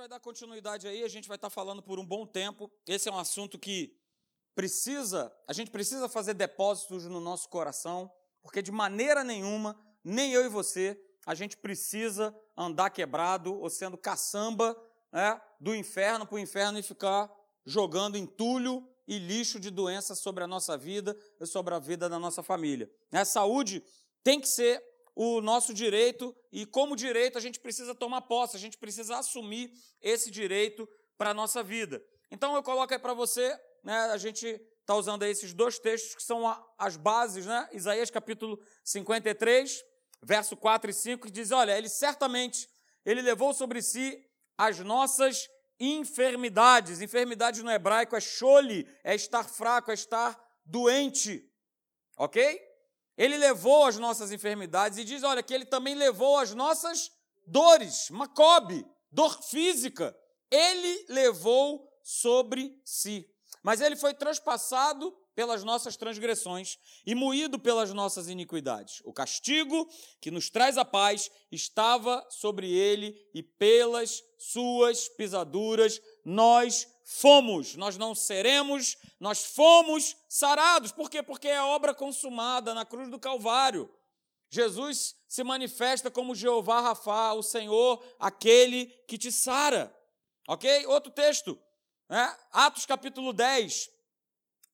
vai dar continuidade aí, a gente vai estar falando por um bom tempo. Esse é um assunto que precisa, a gente precisa fazer depósitos no nosso coração, porque de maneira nenhuma, nem eu e você, a gente precisa andar quebrado ou sendo caçamba né, do inferno para o inferno e ficar jogando entulho e lixo de doença sobre a nossa vida e sobre a vida da nossa família. A saúde tem que ser o nosso direito e, como direito, a gente precisa tomar posse, a gente precisa assumir esse direito para a nossa vida. Então, eu coloco aí para você, né, a gente está usando aí esses dois textos que são as bases, né? Isaías capítulo 53, verso 4 e 5, que diz: Olha, ele certamente ele levou sobre si as nossas enfermidades. Enfermidade no hebraico é chole, é estar fraco, é estar doente. Ok? Ele levou as nossas enfermidades e diz: olha, que ele também levou as nossas dores, macobe, dor física. Ele levou sobre si. Mas ele foi transpassado pelas nossas transgressões e moído pelas nossas iniquidades. O castigo que nos traz a paz estava sobre ele e pelas suas pisaduras nós fomos, nós não seremos, nós fomos sarados. Por quê? Porque é obra consumada na cruz do Calvário. Jesus se manifesta como Jeová Rafá, o Senhor, aquele que te sara. Ok? Outro texto, né? Atos capítulo 10,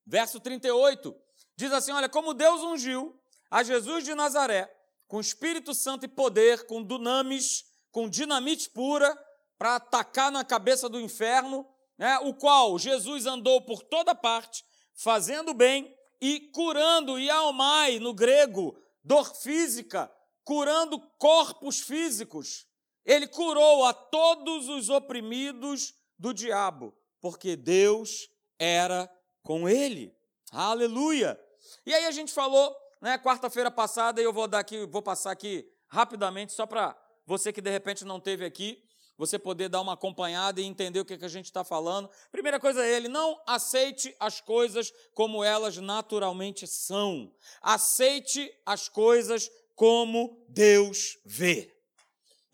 verso 38, diz assim: Olha, como Deus ungiu a Jesus de Nazaré com Espírito Santo e poder, com dunamis, com dinamite pura, para atacar na cabeça do inferno, né, o qual Jesus andou por toda parte, fazendo bem e curando, e almai no grego, dor física, curando corpos físicos. Ele curou a todos os oprimidos do diabo, porque Deus era com ele. Aleluia! E aí a gente falou, né, quarta-feira passada, e eu vou dar aqui, vou passar aqui rapidamente, só para você que de repente não teve aqui, você poder dar uma acompanhada e entender o que, que a gente está falando. Primeira coisa é ele, não aceite as coisas como elas naturalmente são. Aceite as coisas como Deus vê.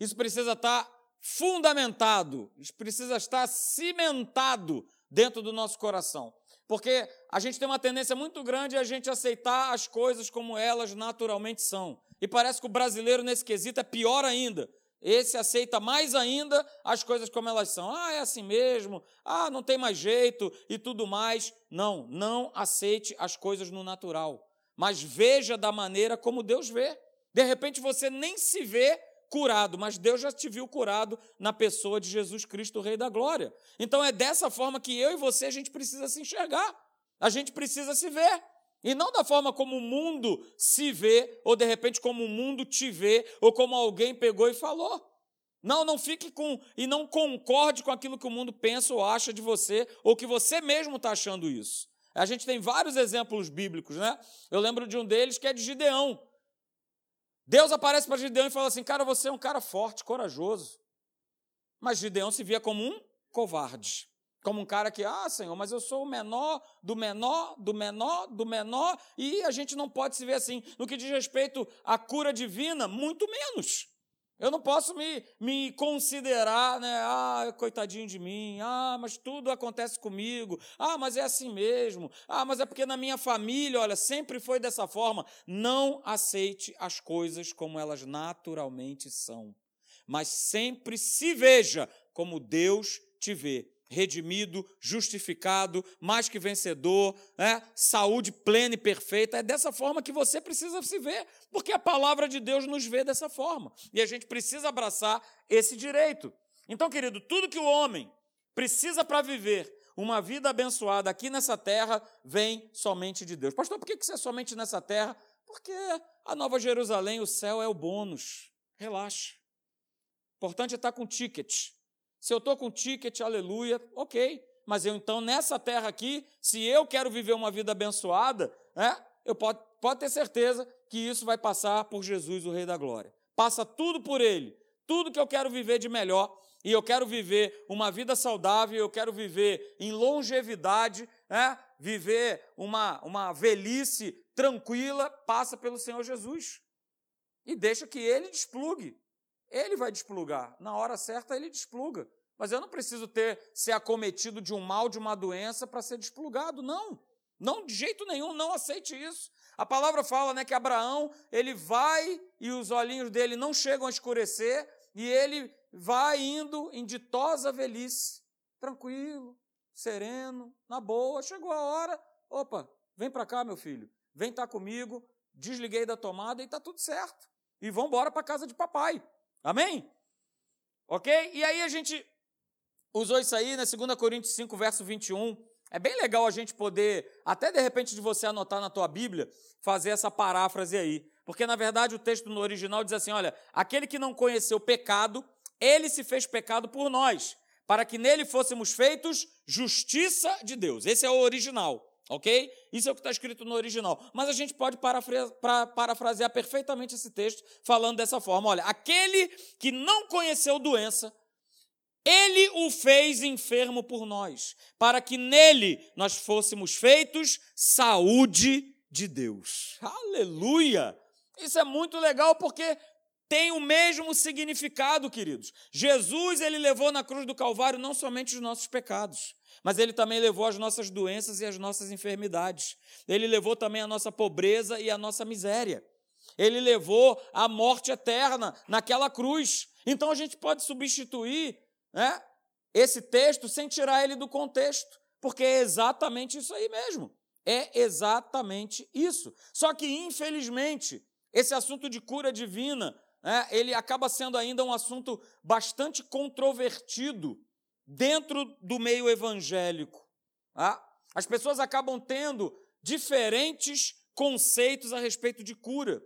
Isso precisa estar tá fundamentado, isso precisa estar cimentado dentro do nosso coração. Porque a gente tem uma tendência muito grande a gente aceitar as coisas como elas naturalmente são. E parece que o brasileiro, nesse quesito, é pior ainda. Esse aceita mais ainda as coisas como elas são. Ah, é assim mesmo. Ah, não tem mais jeito e tudo mais. Não, não aceite as coisas no natural. Mas veja da maneira como Deus vê. De repente você nem se vê curado, mas Deus já te viu curado na pessoa de Jesus Cristo, Rei da Glória. Então é dessa forma que eu e você a gente precisa se enxergar. A gente precisa se ver. E não da forma como o mundo se vê, ou de repente como o mundo te vê, ou como alguém pegou e falou. Não, não fique com e não concorde com aquilo que o mundo pensa ou acha de você, ou que você mesmo está achando isso. A gente tem vários exemplos bíblicos, né? Eu lembro de um deles que é de Gideão. Deus aparece para Gideão e fala assim: Cara, você é um cara forte, corajoso. Mas Gideão se via como um covarde. Como um cara que, ah, Senhor, mas eu sou o menor do menor, do menor, do menor, e a gente não pode se ver assim. No que diz respeito à cura divina, muito menos. Eu não posso me, me considerar, né? Ah, coitadinho de mim. Ah, mas tudo acontece comigo. Ah, mas é assim mesmo. Ah, mas é porque na minha família, olha, sempre foi dessa forma. Não aceite as coisas como elas naturalmente são. Mas sempre se veja como Deus te vê redimido, justificado, mais que vencedor, né? saúde plena e perfeita. É dessa forma que você precisa se ver, porque a palavra de Deus nos vê dessa forma. E a gente precisa abraçar esse direito. Então, querido, tudo que o homem precisa para viver uma vida abençoada aqui nessa terra vem somente de Deus. Pastor, por que isso é somente nessa terra? Porque a Nova Jerusalém, o céu é o bônus. Relaxa. O importante é estar com ticket. Se eu estou com ticket, aleluia, ok. Mas eu então, nessa terra aqui, se eu quero viver uma vida abençoada, né, eu pode, pode ter certeza que isso vai passar por Jesus, o Rei da Glória. Passa tudo por Ele. Tudo que eu quero viver de melhor, e eu quero viver uma vida saudável, eu quero viver em longevidade, né, viver uma, uma velhice tranquila, passa pelo Senhor Jesus. E deixa que Ele desplugue. Ele vai desplugar. Na hora certa, ele despluga. Mas eu não preciso ter ser acometido de um mal, de uma doença para ser desplugado, não. Não de jeito nenhum, não aceite isso. A palavra fala, né, que Abraão, ele vai e os olhinhos dele não chegam a escurecer e ele vai indo em ditosa velhice, tranquilo, sereno, na boa. Chegou a hora, opa, vem para cá, meu filho, vem estar tá comigo. Desliguei da tomada e está tudo certo. E vamos embora para casa de papai. Amém? Ok? E aí a gente usou isso aí, né? 2 Coríntios 5, verso 21. É bem legal a gente poder, até de repente de você anotar na tua Bíblia, fazer essa paráfrase aí. Porque, na verdade, o texto no original diz assim: olha, aquele que não conheceu pecado, ele se fez pecado por nós, para que nele fôssemos feitos justiça de Deus. Esse é o original, ok? Isso é o que está escrito no original. Mas a gente pode parafrasear perfeitamente esse texto falando dessa forma: olha, aquele que não conheceu doença, ele o fez enfermo por nós, para que nele nós fôssemos feitos saúde de Deus. Aleluia! Isso é muito legal porque tem o mesmo significado, queridos. Jesus, ele levou na cruz do Calvário não somente os nossos pecados, mas ele também levou as nossas doenças e as nossas enfermidades. Ele levou também a nossa pobreza e a nossa miséria. Ele levou a morte eterna naquela cruz. Então a gente pode substituir né, esse texto sem tirar ele do contexto, porque é exatamente isso aí mesmo. É exatamente isso. Só que, infelizmente, esse assunto de cura divina, né, ele acaba sendo ainda um assunto bastante controvertido dentro do meio evangélico. Tá? As pessoas acabam tendo diferentes conceitos a respeito de cura.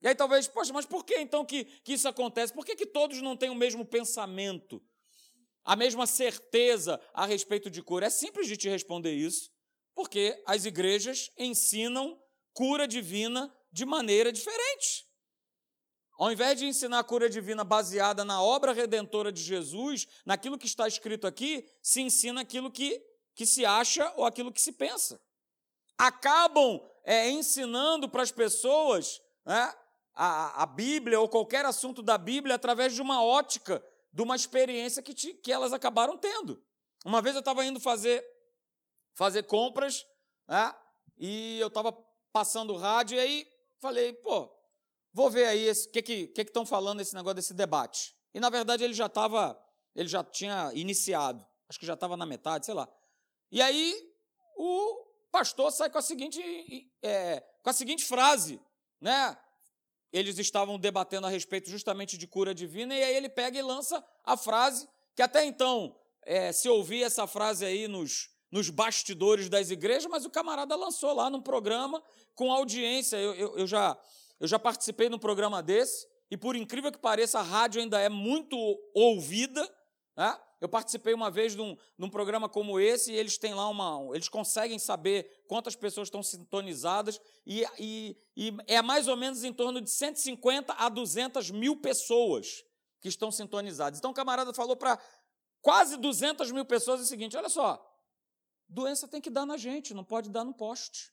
E aí talvez, poxa, mas por que então que, que isso acontece? Por que, que todos não têm o mesmo pensamento? A mesma certeza a respeito de cura? É simples de te responder isso, porque as igrejas ensinam cura divina de maneira diferente. Ao invés de ensinar a cura divina baseada na obra redentora de Jesus, naquilo que está escrito aqui, se ensina aquilo que, que se acha ou aquilo que se pensa. Acabam é, ensinando para as pessoas né, a, a Bíblia ou qualquer assunto da Bíblia através de uma ótica, de uma experiência que, te, que elas acabaram tendo. Uma vez eu estava indo fazer, fazer compras né, e eu estava passando o rádio e aí falei, pô, vou ver aí o que que que estão falando esse negócio desse debate. E na verdade ele já estava, ele já tinha iniciado, acho que já estava na metade, sei lá. E aí o pastor sai com a seguinte, é, com a seguinte frase, né? eles estavam debatendo a respeito justamente de cura divina, e aí ele pega e lança a frase, que até então é, se ouvia essa frase aí nos, nos bastidores das igrejas, mas o camarada lançou lá num programa com audiência. Eu, eu, eu já, eu já participei num programa desse, e por incrível que pareça, a rádio ainda é muito ouvida. Né? Eu participei uma vez de um, programa como esse e eles têm lá uma. Eles conseguem saber quantas pessoas estão sintonizadas e, e, e é mais ou menos em torno de 150 a 200 mil pessoas que estão sintonizadas. Então o camarada falou para quase 200 mil pessoas o seguinte: olha só, doença tem que dar na gente, não pode dar no poste.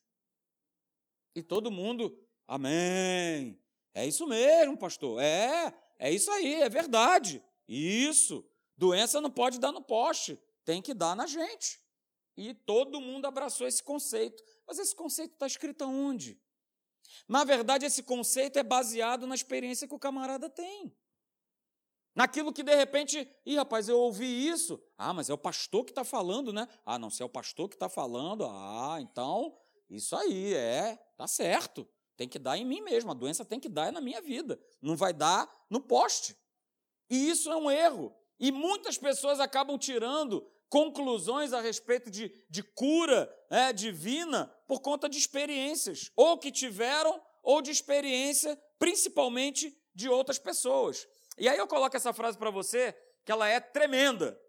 E todo mundo, amém. É isso mesmo, pastor. É, é isso aí, é verdade. Isso. Doença não pode dar no poste, tem que dar na gente. E todo mundo abraçou esse conceito. Mas esse conceito está escrito aonde? Na verdade, esse conceito é baseado na experiência que o camarada tem. Naquilo que de repente, ih, rapaz, eu ouvi isso. Ah, mas é o pastor que está falando, né? Ah, não, se é o pastor que está falando, ah, então, isso aí, é, tá certo. Tem que dar em mim mesmo, a doença tem que dar na minha vida. Não vai dar no poste. E isso é um erro. E muitas pessoas acabam tirando conclusões a respeito de, de cura né, divina por conta de experiências, ou que tiveram, ou de experiência, principalmente de outras pessoas. E aí eu coloco essa frase para você, que ela é tremenda.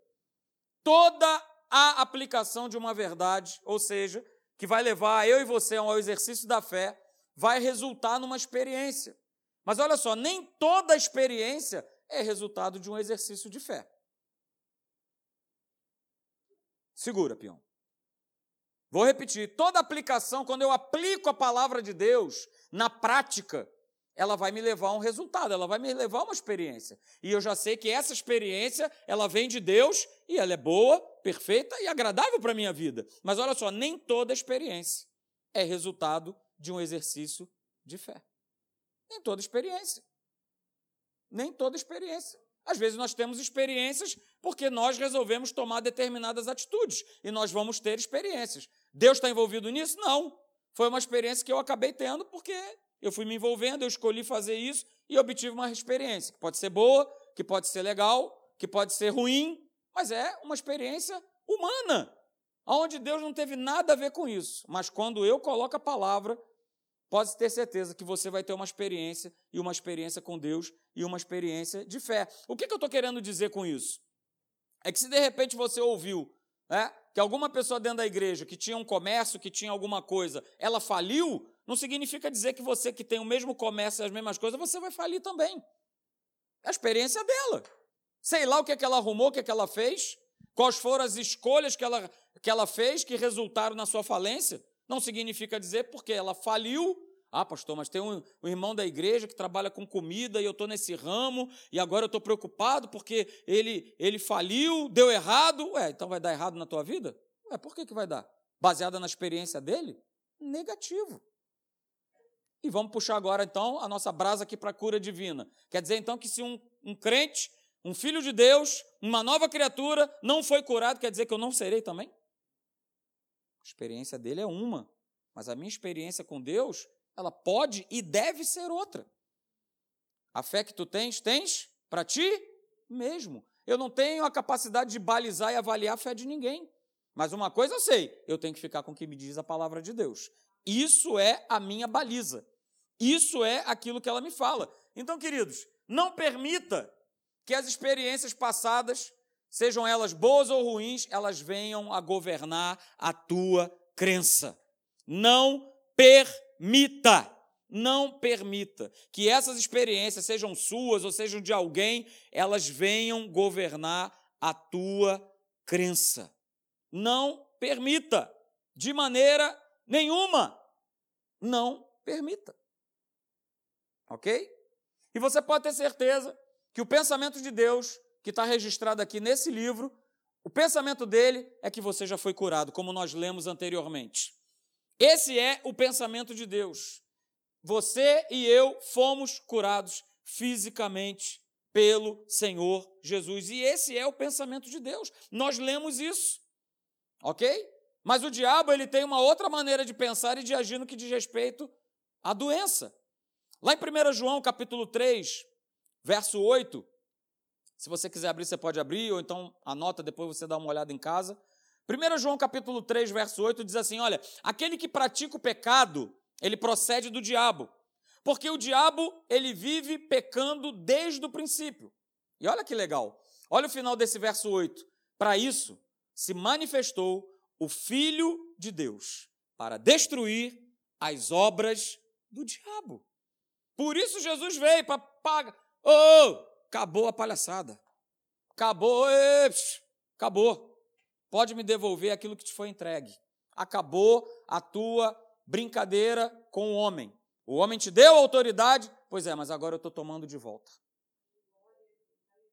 Toda a aplicação de uma verdade, ou seja, que vai levar eu e você ao exercício da fé, vai resultar numa experiência. Mas olha só, nem toda experiência é resultado de um exercício de fé. Segura, peão. Vou repetir: toda aplicação, quando eu aplico a palavra de Deus na prática, ela vai me levar a um resultado, ela vai me levar a uma experiência. E eu já sei que essa experiência, ela vem de Deus e ela é boa, perfeita e agradável para a minha vida. Mas olha só, nem toda experiência é resultado de um exercício de fé. Nem toda experiência. Nem toda experiência. Às vezes nós temos experiências porque nós resolvemos tomar determinadas atitudes e nós vamos ter experiências. Deus está envolvido nisso? Não. Foi uma experiência que eu acabei tendo porque eu fui me envolvendo, eu escolhi fazer isso e obtive uma experiência, que pode ser boa, que pode ser legal, que pode ser ruim, mas é uma experiência humana, onde Deus não teve nada a ver com isso. Mas quando eu coloco a palavra, pode ter certeza que você vai ter uma experiência, e uma experiência com Deus, e uma experiência de fé. O que, eu estou querendo dizer com isso? É que se de repente você ouviu né, que alguma pessoa dentro da igreja que tinha um comércio, que tinha alguma coisa, ela faliu, não significa dizer que você que tem o mesmo comércio e as mesmas coisas, você vai falir também. É a experiência dela. Sei lá o que, é que ela arrumou, o que, é que ela fez, quais foram as escolhas que ela, que ela fez que resultaram na sua falência. Não significa dizer porque ela faliu. Ah, pastor, mas tem um, um irmão da igreja que trabalha com comida e eu estou nesse ramo e agora eu estou preocupado porque ele, ele faliu, deu errado. Ué, então vai dar errado na tua vida? Ué, por que, que vai dar? Baseada na experiência dele? Negativo. E vamos puxar agora, então, a nossa brasa aqui para a cura divina. Quer dizer, então, que se um, um crente, um filho de Deus, uma nova criatura, não foi curado, quer dizer que eu não serei também? A experiência dele é uma, mas a minha experiência com Deus, ela pode e deve ser outra. A fé que tu tens, tens para ti mesmo. Eu não tenho a capacidade de balizar e avaliar a fé de ninguém. Mas uma coisa eu sei, eu tenho que ficar com o que me diz a palavra de Deus. Isso é a minha baliza. Isso é aquilo que ela me fala. Então, queridos, não permita que as experiências passadas, sejam elas boas ou ruins, elas venham a governar a tua crença. Não permita. Não permita que essas experiências, sejam suas ou sejam de alguém, elas venham governar a tua crença. Não permita, de maneira nenhuma. Não permita. Ok? E você pode ter certeza que o pensamento de Deus, que está registrado aqui nesse livro, o pensamento dele é que você já foi curado, como nós lemos anteriormente. Esse é o pensamento de Deus. Você e eu fomos curados fisicamente pelo Senhor Jesus. E esse é o pensamento de Deus. Nós lemos isso. Ok? Mas o diabo ele tem uma outra maneira de pensar e de agir no que diz respeito à doença. Lá em 1 João, capítulo 3, verso 8, se você quiser abrir, você pode abrir, ou então anota, depois você dá uma olhada em casa. 1 João, capítulo 3, verso 8, diz assim: Olha, aquele que pratica o pecado, ele procede do diabo, porque o diabo, ele vive pecando desde o princípio. E olha que legal, olha o final desse verso 8. Para isso, se manifestou o Filho de Deus, para destruir as obras do diabo. Por isso Jesus veio para pagar. Oh, acabou a palhaçada. Acabou, acabou. Pode me devolver aquilo que te foi entregue. Acabou a tua brincadeira com o homem. O homem te deu autoridade, pois é, mas agora eu estou tomando de volta.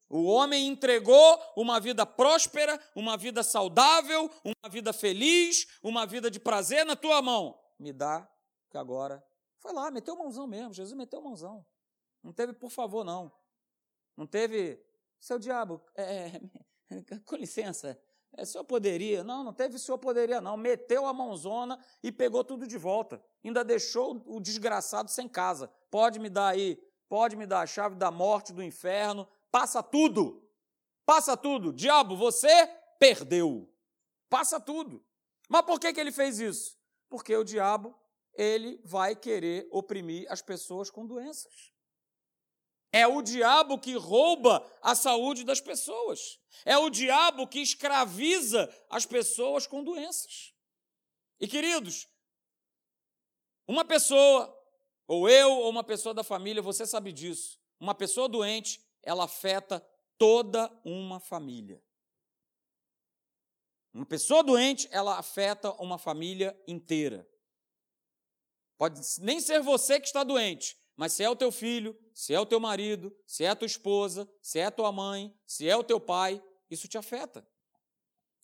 O homem entregou uma vida próspera, uma vida saudável, uma vida feliz, uma vida de prazer na tua mão. Me dá, que agora. Foi lá, meteu mãozão mesmo. Jesus meteu mãozão. Não teve, por favor, não. Não teve, seu diabo, é, com licença, é, senhor poderia? Não, não teve senhor poderia, não. Meteu a mãozona e pegou tudo de volta. Ainda deixou o desgraçado sem casa. Pode me dar aí, pode me dar a chave da morte, do inferno, Passa tudo. Passa tudo. Diabo, você perdeu. Passa tudo. Mas por que, que ele fez isso? Porque o diabo, ele vai querer oprimir as pessoas com doenças. É o diabo que rouba a saúde das pessoas. É o diabo que escraviza as pessoas com doenças. E queridos, uma pessoa, ou eu, ou uma pessoa da família, você sabe disso. Uma pessoa doente, ela afeta toda uma família. Uma pessoa doente, ela afeta uma família inteira. Pode nem ser você que está doente, Mas se é o teu filho, se é o teu marido, se é a tua esposa, se é a tua mãe, se é o teu pai, isso te afeta.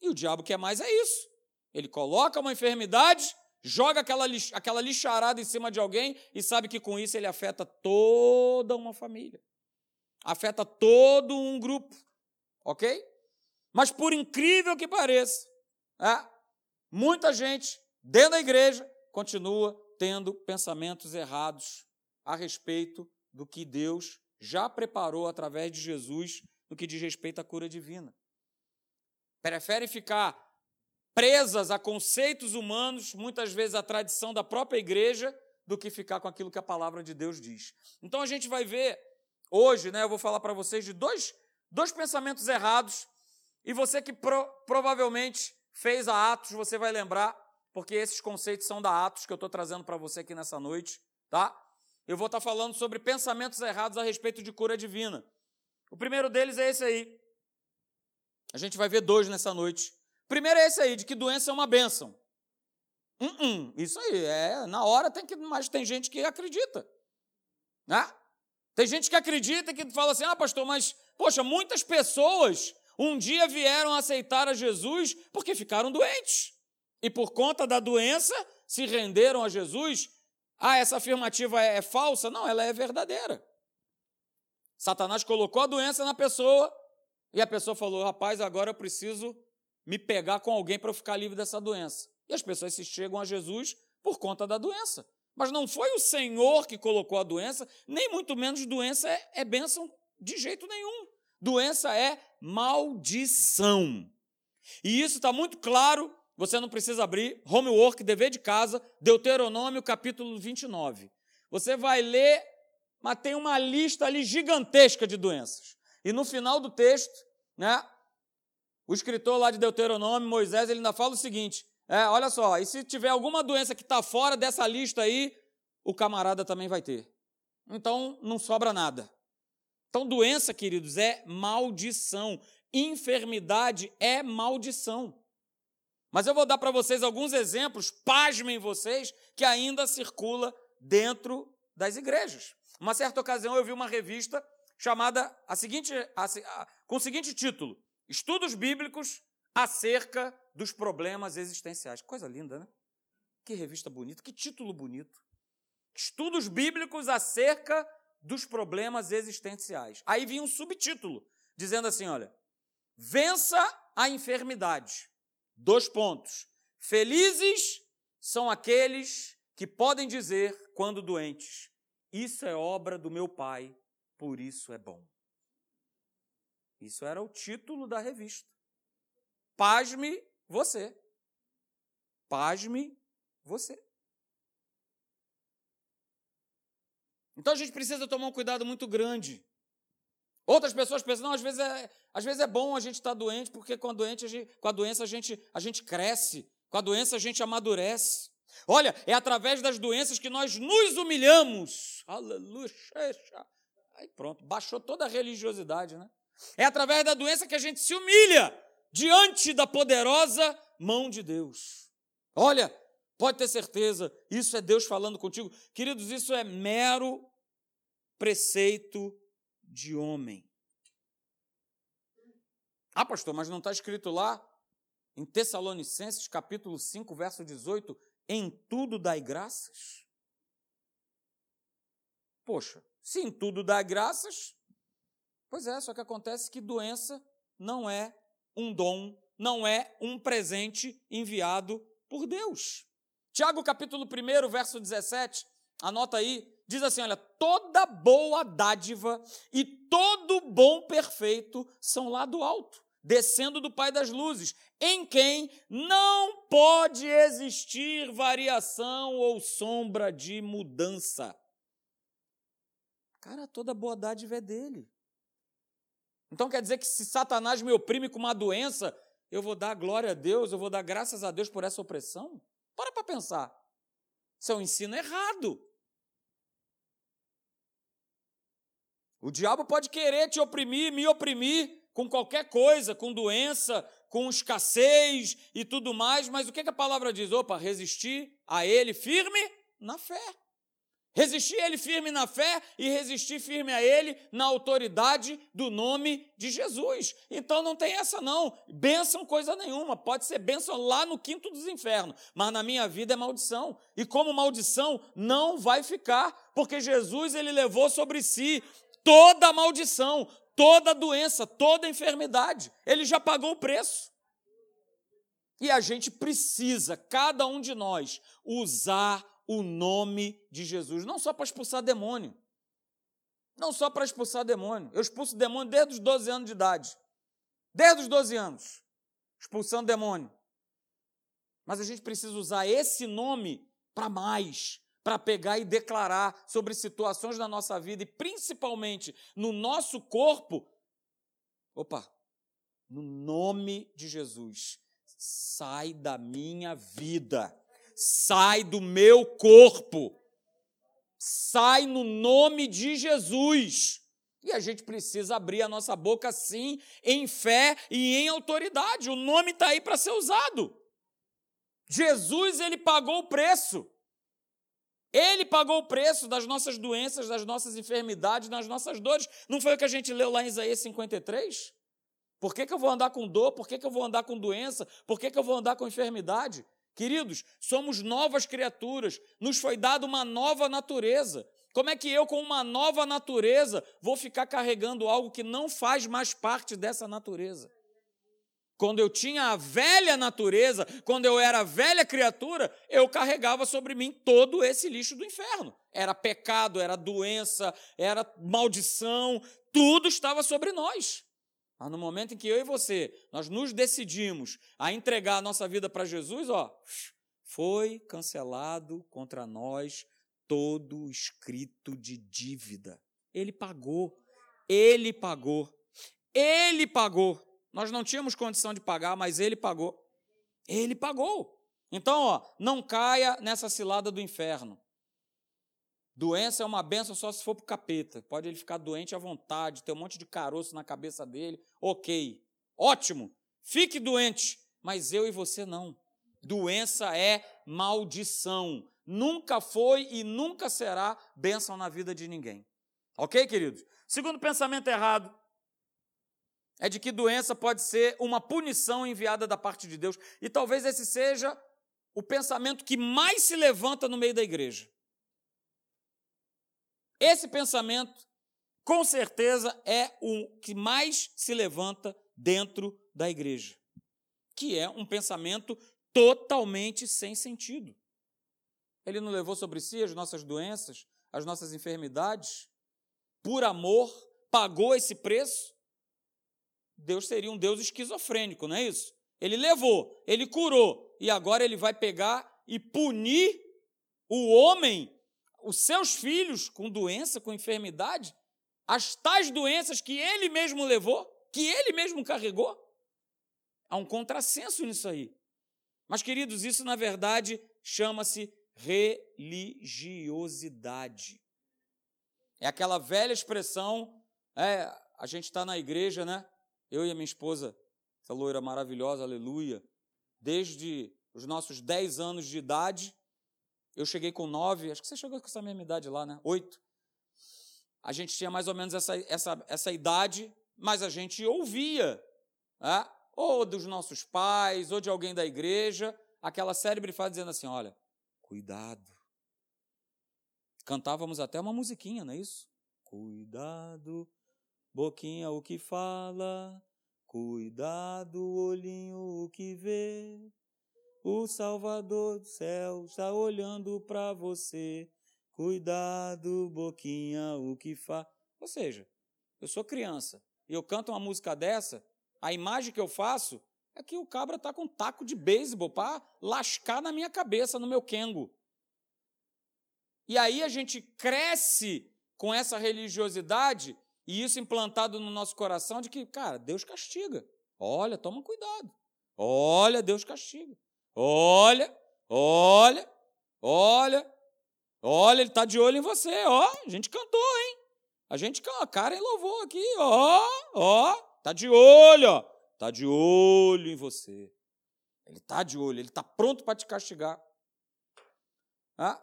E o diabo quer mais é isso. Ele coloca uma enfermidade, joga aquela, lix, aquela lixarada em cima de alguém e sabe que com isso ele afeta toda uma família. Afeta todo um grupo. Ok? Mas por incrível que pareça, é, muita gente dentro da igreja continua tendo pensamentos errados a respeito do que Deus já preparou através de Jesus no que diz respeito à cura divina. Prefere ficar presas a conceitos humanos, muitas vezes a tradição da própria igreja, do que ficar com aquilo que a palavra de Deus diz. Então a gente vai ver hoje, né, eu vou falar para vocês de dois, dois pensamentos errados, e você que pro, provavelmente fez a Atos, você vai lembrar, porque esses conceitos são da Atos que eu estou trazendo para você aqui nessa noite, tá? Eu vou estar falando sobre pensamentos errados a respeito de cura divina. O primeiro deles é esse aí. A gente vai ver dois nessa noite. O primeiro é esse aí, de que doença é uma bênção. Uh -uh, isso aí, é, na hora tem que, mas tem gente que acredita. Né? Tem gente que acredita que fala assim: ah, pastor, mas, poxa, muitas pessoas um dia vieram aceitar a Jesus porque ficaram doentes. E por conta da doença se renderam a Jesus ah, essa afirmativa é, é falsa? Não, ela é verdadeira. Satanás colocou a doença na pessoa e a pessoa falou: rapaz, agora eu preciso me pegar com alguém para eu ficar livre dessa doença. E as pessoas se chegam a Jesus por conta da doença. Mas não foi o Senhor que colocou a doença, nem muito menos doença é, é bênção de jeito nenhum. Doença é maldição. E isso está muito claro você não precisa abrir. Homework, dever de casa, Deuteronômio, capítulo 29. Você vai ler, mas tem uma lista ali gigantesca de doenças. E no final do texto, né, o escritor lá de Deuteronômio, Moisés, ele ainda fala o seguinte: é, olha só, e se tiver alguma doença que está fora dessa lista aí, o camarada também vai ter. Então não sobra nada. Então, doença, queridos, é maldição. Enfermidade é maldição. Mas eu vou dar para vocês alguns exemplos, pasmem vocês, que ainda circula dentro das igrejas. Uma certa ocasião eu vi uma revista chamada a seguinte, a, a, com o seguinte título: Estudos Bíblicos acerca dos problemas existenciais. Coisa linda, né? Que revista bonita, que título bonito. Estudos Bíblicos acerca dos problemas existenciais. Aí vinha um subtítulo dizendo assim: olha, vença a enfermidade. Dois pontos. Felizes são aqueles que podem dizer, quando doentes, isso é obra do meu Pai, por isso é bom. Isso era o título da revista. Pasme você. Pasme você. Então a gente precisa tomar um cuidado muito grande Outras pessoas pensam, não, às vezes é, às vezes é bom a gente estar tá doente, porque com a, doente, a gente, com a doença a gente, a gente cresce, com a doença a gente amadurece. Olha, é através das doenças que nós nos humilhamos. Aleluia. Aí pronto, baixou toda a religiosidade, né? É através da doença que a gente se humilha diante da poderosa mão de Deus. Olha, pode ter certeza, isso é Deus falando contigo. Queridos, isso é mero preceito de homem. Ah, pastor, mas não está escrito lá em Tessalonicenses capítulo 5, verso 18, em tudo dai graças? Poxa, se em tudo dá graças, pois é, só que acontece que doença não é um dom, não é um presente enviado por Deus. Tiago capítulo 1, verso 17, anota aí, diz assim: olha, toda boa dádiva e todo bom perfeito são lá do alto, descendo do Pai das luzes, em quem não pode existir variação ou sombra de mudança. Cara, toda boa dádiva é dele. Então quer dizer que se Satanás me oprime com uma doença, eu vou dar glória a Deus, eu vou dar graças a Deus por essa opressão? Para para pensar. Isso é um ensino errado. O diabo pode querer te oprimir, me oprimir com qualquer coisa, com doença, com escassez e tudo mais, mas o que, a palavra diz? Opa, resistir a ele firme na fé. Resistir ele firme na fé e resistir firme a ele na autoridade do nome de Jesus. Então não tem essa não. Bênção coisa nenhuma. Pode ser bênção lá no quinto dos infernos, mas na minha vida é maldição. E como maldição não vai ficar, porque Jesus ele levou sobre si toda maldição, toda doença, toda enfermidade. Ele já pagou o preço. E a gente precisa, cada um de nós, usar o nome de Jesus, não só para expulsar demônio. Não só para expulsar demônio. Eu expulso demônio desde os 12 anos de idade. Desde os 12 anos, expulsando demônio. Mas a gente precisa usar esse nome para mais, para pegar e declarar sobre situações da nossa vida e principalmente no nosso corpo. Opa, no nome de Jesus, sai da minha vida sai do meu corpo, sai no nome de Jesus. E a gente precisa abrir a nossa boca sim, em fé e em autoridade. O nome está aí para ser usado. Jesus, ele pagou o preço. Ele pagou o preço das nossas doenças, das nossas enfermidades, das nossas dores. Não foi o que a gente leu lá em Isaías 53? Por que, que eu vou andar com dor? Por que, que eu vou andar com doença? Por que, que eu vou andar com enfermidade? Queridos, somos novas criaturas, nos foi dada uma nova natureza. Como é que eu, com uma nova natureza, vou ficar carregando algo que não faz mais parte dessa natureza? Quando eu tinha a velha natureza, quando eu era velha criatura, eu carregava sobre mim todo esse lixo do inferno. Era pecado, era doença, era maldição, tudo estava sobre nós. Mas no momento em que eu e você, nós nos decidimos a entregar a nossa vida para Jesus, ó, foi cancelado contra nós todo o escrito de dívida. Ele pagou, ele pagou, ele pagou. Nós não tínhamos condição de pagar, mas ele pagou. Ele pagou. Então, ó, não caia nessa cilada do inferno. Doença é uma benção só se for para o capeta. Pode ele ficar doente à vontade, ter um monte de caroço na cabeça dele. Ok, ótimo, fique doente, mas eu e você não. Doença é maldição. Nunca foi e nunca será bênção na vida de ninguém. Ok, queridos? Segundo pensamento errado é de que doença pode ser uma punição enviada da parte de Deus. E talvez esse seja o pensamento que mais se levanta no meio da igreja. Esse pensamento, com certeza, é o que mais se levanta dentro da igreja, que é um pensamento totalmente sem sentido. Ele não levou sobre si as nossas doenças, as nossas enfermidades, por amor, pagou esse preço. Deus seria um Deus esquizofrênico, não é isso? Ele levou, ele curou, e agora ele vai pegar e punir o homem os seus filhos com doença, com enfermidade, as tais doenças que ele mesmo levou, que ele mesmo carregou. Há um contrassenso nisso aí. Mas, queridos, isso na verdade chama-se religiosidade. É aquela velha expressão, é, a gente está na igreja, né? Eu e a minha esposa, essa loira maravilhosa, aleluia, desde os nossos 10 anos de idade, eu cheguei com nove, acho que você chegou com essa mesma idade lá, né? Oito. A gente tinha mais ou menos essa, essa, essa idade, mas a gente ouvia, né? ou dos nossos pais, ou de alguém da igreja, aquela célebre frase dizendo assim: olha, cuidado. Cantávamos até uma musiquinha, não é isso? Cuidado, boquinha o que fala, cuidado, olhinho o que vê. O Salvador do céu está olhando para você. Cuidado, boquinha, o que faz. Ou seja, eu sou criança e eu canto uma música dessa, a imagem que eu faço é que o cabra está com um taco de beisebol para lascar na minha cabeça, no meu quengo. E aí a gente cresce com essa religiosidade e isso implantado no nosso coração de que, cara, Deus castiga. Olha, toma cuidado. Olha, Deus castiga. Olha, olha, olha, olha, ele está de olho em você, ó. A gente cantou, hein? A gente, a Karen louvou aqui, ó, ó, tá de olho, ó. Tá de olho em você. Ele está de olho, ele está pronto para te castigar. Ah?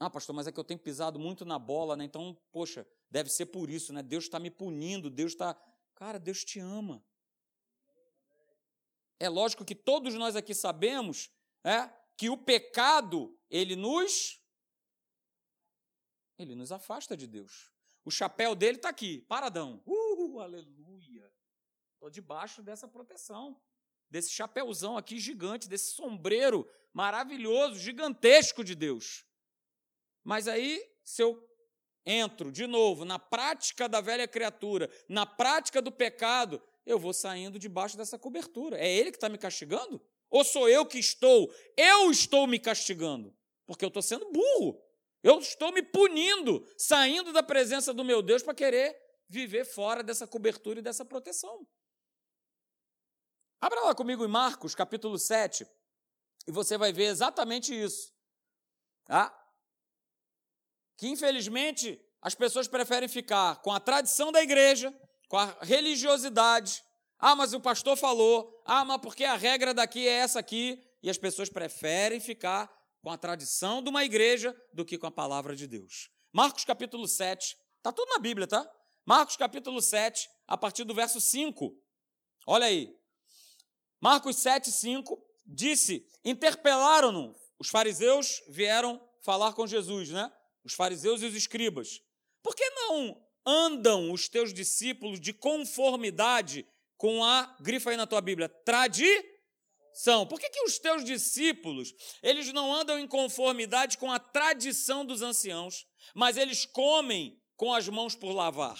Ah, pastor, mas é que eu tenho pisado muito na bola, né? Então, poxa, deve ser por isso, né? Deus está me punindo, Deus está. Cara, Deus te ama. É lógico que todos nós aqui sabemos é, que o pecado, ele nos. Ele nos afasta de Deus. O chapéu dele está aqui, paradão. Uh, aleluia. Estou debaixo dessa proteção. Desse chapéuzão aqui gigante, desse sombreiro maravilhoso, gigantesco de Deus. Mas aí, se eu entro de novo na prática da velha criatura, na prática do pecado, eu vou saindo debaixo dessa cobertura. É Ele que está me castigando? Ou sou eu que estou? Eu estou me castigando, porque eu estou sendo burro. Eu estou me punindo, saindo da presença do meu Deus para querer viver fora dessa cobertura e dessa proteção. Abra lá comigo em Marcos, capítulo 7, e você vai ver exatamente isso. Tá? Que infelizmente as pessoas preferem ficar com a tradição da igreja, com a religiosidade. Ah, mas o pastor falou. Ah, mas porque a regra daqui é essa aqui. E as pessoas preferem ficar com a tradição de uma igreja do que com a palavra de Deus. Marcos capítulo 7, está tudo na Bíblia, tá? Marcos capítulo 7, a partir do verso 5. Olha aí. Marcos 7, 5 disse: interpelaram-no. Os fariseus vieram falar com Jesus, né? Os fariseus e os escribas, por que não andam os teus discípulos de conformidade com a, grifa aí na tua Bíblia, tradição? Por que, que os teus discípulos, eles não andam em conformidade com a tradição dos anciãos, mas eles comem com as mãos por lavar?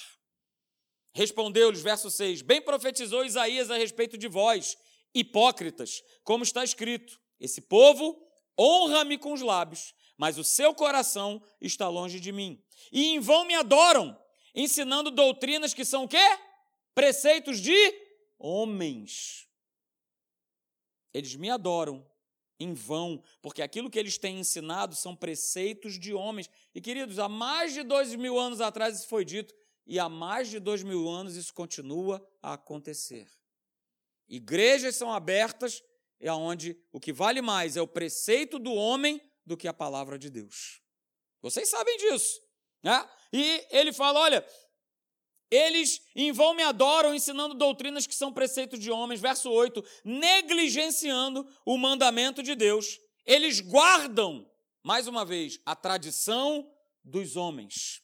Respondeu-lhes, verso 6, bem profetizou Isaías a respeito de vós, hipócritas, como está escrito, esse povo honra-me com os lábios, mas o seu coração está longe de mim. E em vão me adoram, ensinando doutrinas que são o quê? Preceitos de homens. Eles me adoram em vão, porque aquilo que eles têm ensinado são preceitos de homens. E queridos, há mais de dois mil anos atrás isso foi dito, e há mais de dois mil anos isso continua a acontecer. Igrejas são abertas, é onde o que vale mais é o preceito do homem do que a palavra de Deus. Vocês sabem disso. Né? E ele fala: olha, eles em vão me adoram, ensinando doutrinas que são preceitos de homens. Verso 8: negligenciando o mandamento de Deus. Eles guardam, mais uma vez, a tradição dos homens.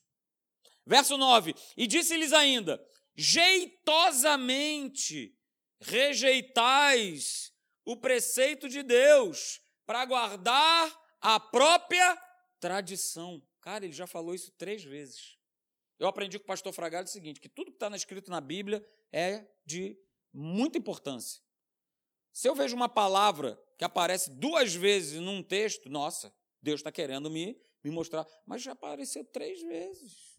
Verso 9: E disse-lhes ainda: jeitosamente rejeitais o preceito de Deus para guardar a própria tradição. Cara, ele já falou isso três vezes. Eu aprendi com o pastor Fragalho o seguinte: que tudo que está escrito na Bíblia é de muita importância. Se eu vejo uma palavra que aparece duas vezes num texto, nossa, Deus está querendo me, me mostrar, mas já apareceu três vezes.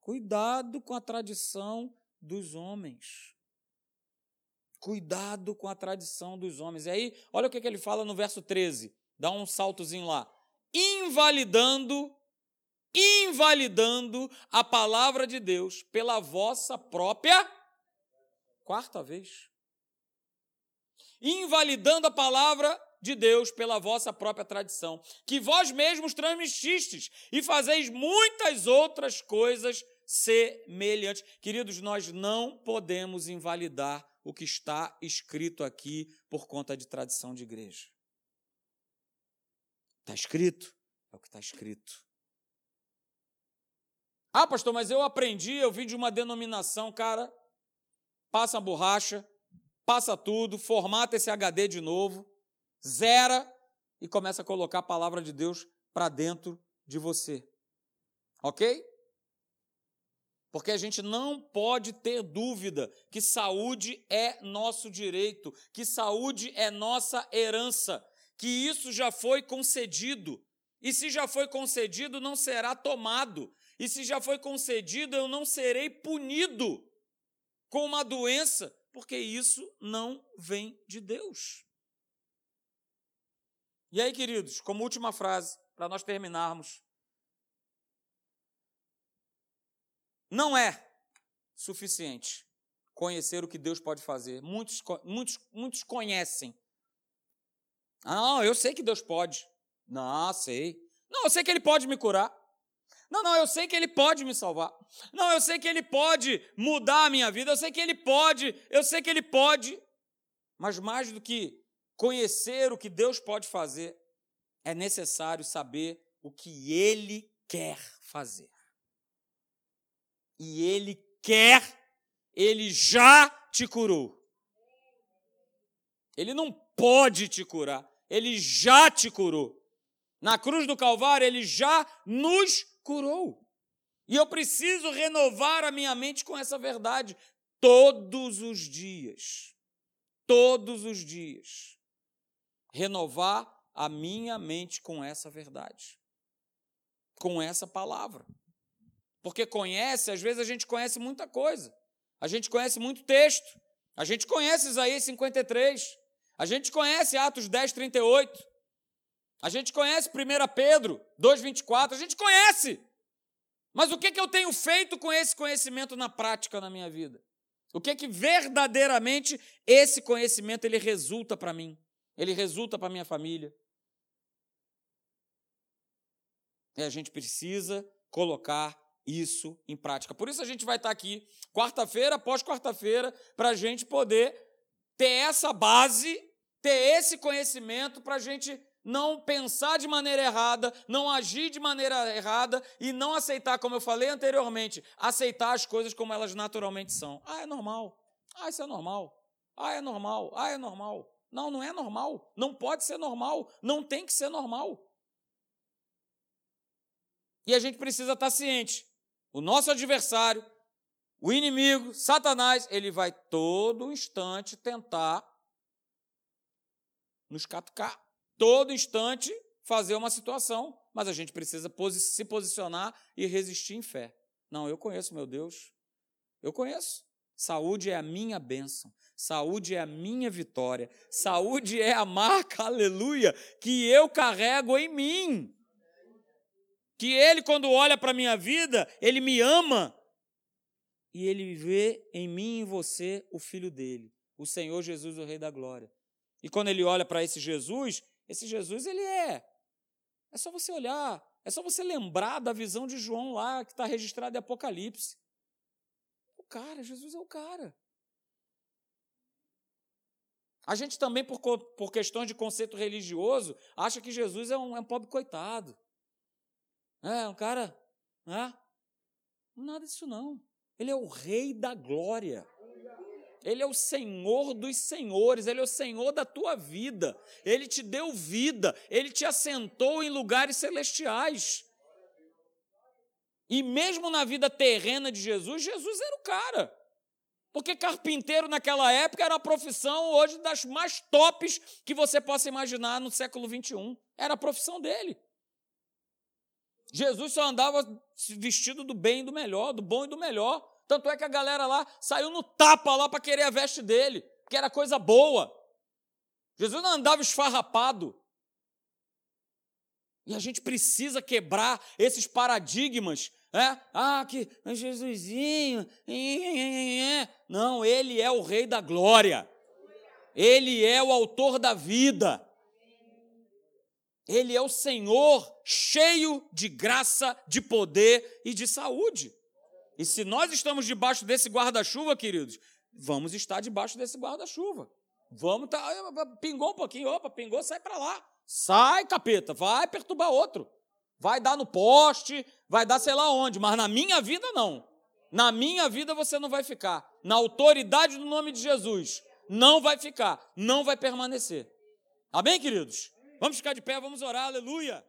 Cuidado com a tradição dos homens. Cuidado com a tradição dos homens. E aí, olha o que, que ele fala no verso 13. Dá um saltozinho lá. Invalidando, invalidando a palavra de Deus pela vossa própria quarta vez. Invalidando a palavra de Deus pela vossa própria tradição, que vós mesmos transmitistes e fazeis muitas outras coisas semelhantes. Queridos, nós não podemos invalidar o que está escrito aqui por conta de tradição de igreja. Está escrito? É o que está escrito. Ah, pastor, mas eu aprendi, eu vim de uma denominação, cara. Passa a borracha, passa tudo, formata esse HD de novo, zera e começa a colocar a palavra de Deus para dentro de você. Ok? Porque a gente não pode ter dúvida que saúde é nosso direito, que saúde é nossa herança que isso já foi concedido. E se já foi concedido, não será tomado. E se já foi concedido, eu não serei punido com uma doença, porque isso não vem de Deus. E aí, queridos, como última frase, para nós terminarmos. Não é suficiente conhecer o que Deus pode fazer. Muitos, muitos, muitos conhecem, não, eu sei que Deus pode. Não, sei. Não, eu sei que Ele pode me curar. Não, não, eu sei que Ele pode me salvar. Não, eu sei que Ele pode mudar a minha vida. Eu sei que Ele pode, eu sei que Ele pode. Mas mais do que conhecer o que Deus pode fazer, é necessário saber o que Ele quer fazer. E Ele quer, Ele já te curou. Ele não pode te curar, Ele já te curou. Na cruz do Calvário, Ele já nos curou. E eu preciso renovar a minha mente com essa verdade todos os dias. Todos os dias. Renovar a minha mente com essa verdade. Com essa palavra. Porque conhece, às vezes a gente conhece muita coisa. A gente conhece muito texto. A gente conhece Isaías 53. A gente conhece Atos 10, 38. A gente conhece 1 Pedro 2, 24. A gente conhece. Mas o que, que eu tenho feito com esse conhecimento na prática na minha vida? O que que verdadeiramente esse conhecimento ele resulta para mim? Ele resulta para minha família? E a gente precisa colocar isso em prática. Por isso a gente vai estar aqui quarta-feira após quarta-feira para a gente poder ter essa base, ter esse conhecimento para a gente não pensar de maneira errada, não agir de maneira errada e não aceitar, como eu falei anteriormente, aceitar as coisas como elas naturalmente são. Ah, é normal. Ah, isso é normal. Ah, é normal. Ah, é normal. Não, não é normal. Não pode ser normal. Não tem que ser normal. E a gente precisa estar ciente. O nosso adversário, o inimigo, Satanás, ele vai todo instante tentar nos catucar todo instante fazer uma situação, mas a gente precisa se posicionar e resistir em fé. Não, eu conheço meu Deus. Eu conheço. Saúde é a minha bênção. Saúde é a minha vitória. Saúde é a marca, aleluia, que eu carrego em mim. Que Ele, quando olha para a minha vida, Ele me ama e Ele vê em mim e em você o Filho dele, o Senhor Jesus, o Rei da Glória. E quando Ele olha para esse Jesus, esse Jesus, ele é. É só você olhar, é só você lembrar da visão de João lá, que está registrada em Apocalipse. O cara, Jesus é o cara. A gente também, por, por questões de conceito religioso, acha que Jesus é um, é um pobre coitado. É, um cara. Né? Nada disso não. Ele é o rei da glória. Ele é o Senhor dos senhores, Ele é o Senhor da tua vida. Ele te deu vida, Ele te assentou em lugares celestiais. E mesmo na vida terrena de Jesus, Jesus era o cara. Porque carpinteiro naquela época era a profissão hoje das mais tops que você possa imaginar no século 21. Era a profissão dele. Jesus só andava vestido do bem e do melhor, do bom e do melhor. Tanto é que a galera lá saiu no tapa lá para querer a veste dele, que era coisa boa. Jesus não andava esfarrapado. E a gente precisa quebrar esses paradigmas. É? Ah, que Jesusinho. Não, ele é o Rei da Glória. Ele é o autor da vida. Ele é o Senhor cheio de graça, de poder e de saúde. E se nós estamos debaixo desse guarda-chuva, queridos, vamos estar debaixo desse guarda-chuva. Vamos tá, pingou um pouquinho, opa, pingou, sai para lá. Sai, capeta, vai perturbar outro. Vai dar no poste, vai dar sei lá onde, mas na minha vida não. Na minha vida você não vai ficar. Na autoridade do nome de Jesus, não vai ficar, não vai permanecer. Amém, queridos? Vamos ficar de pé, vamos orar, aleluia.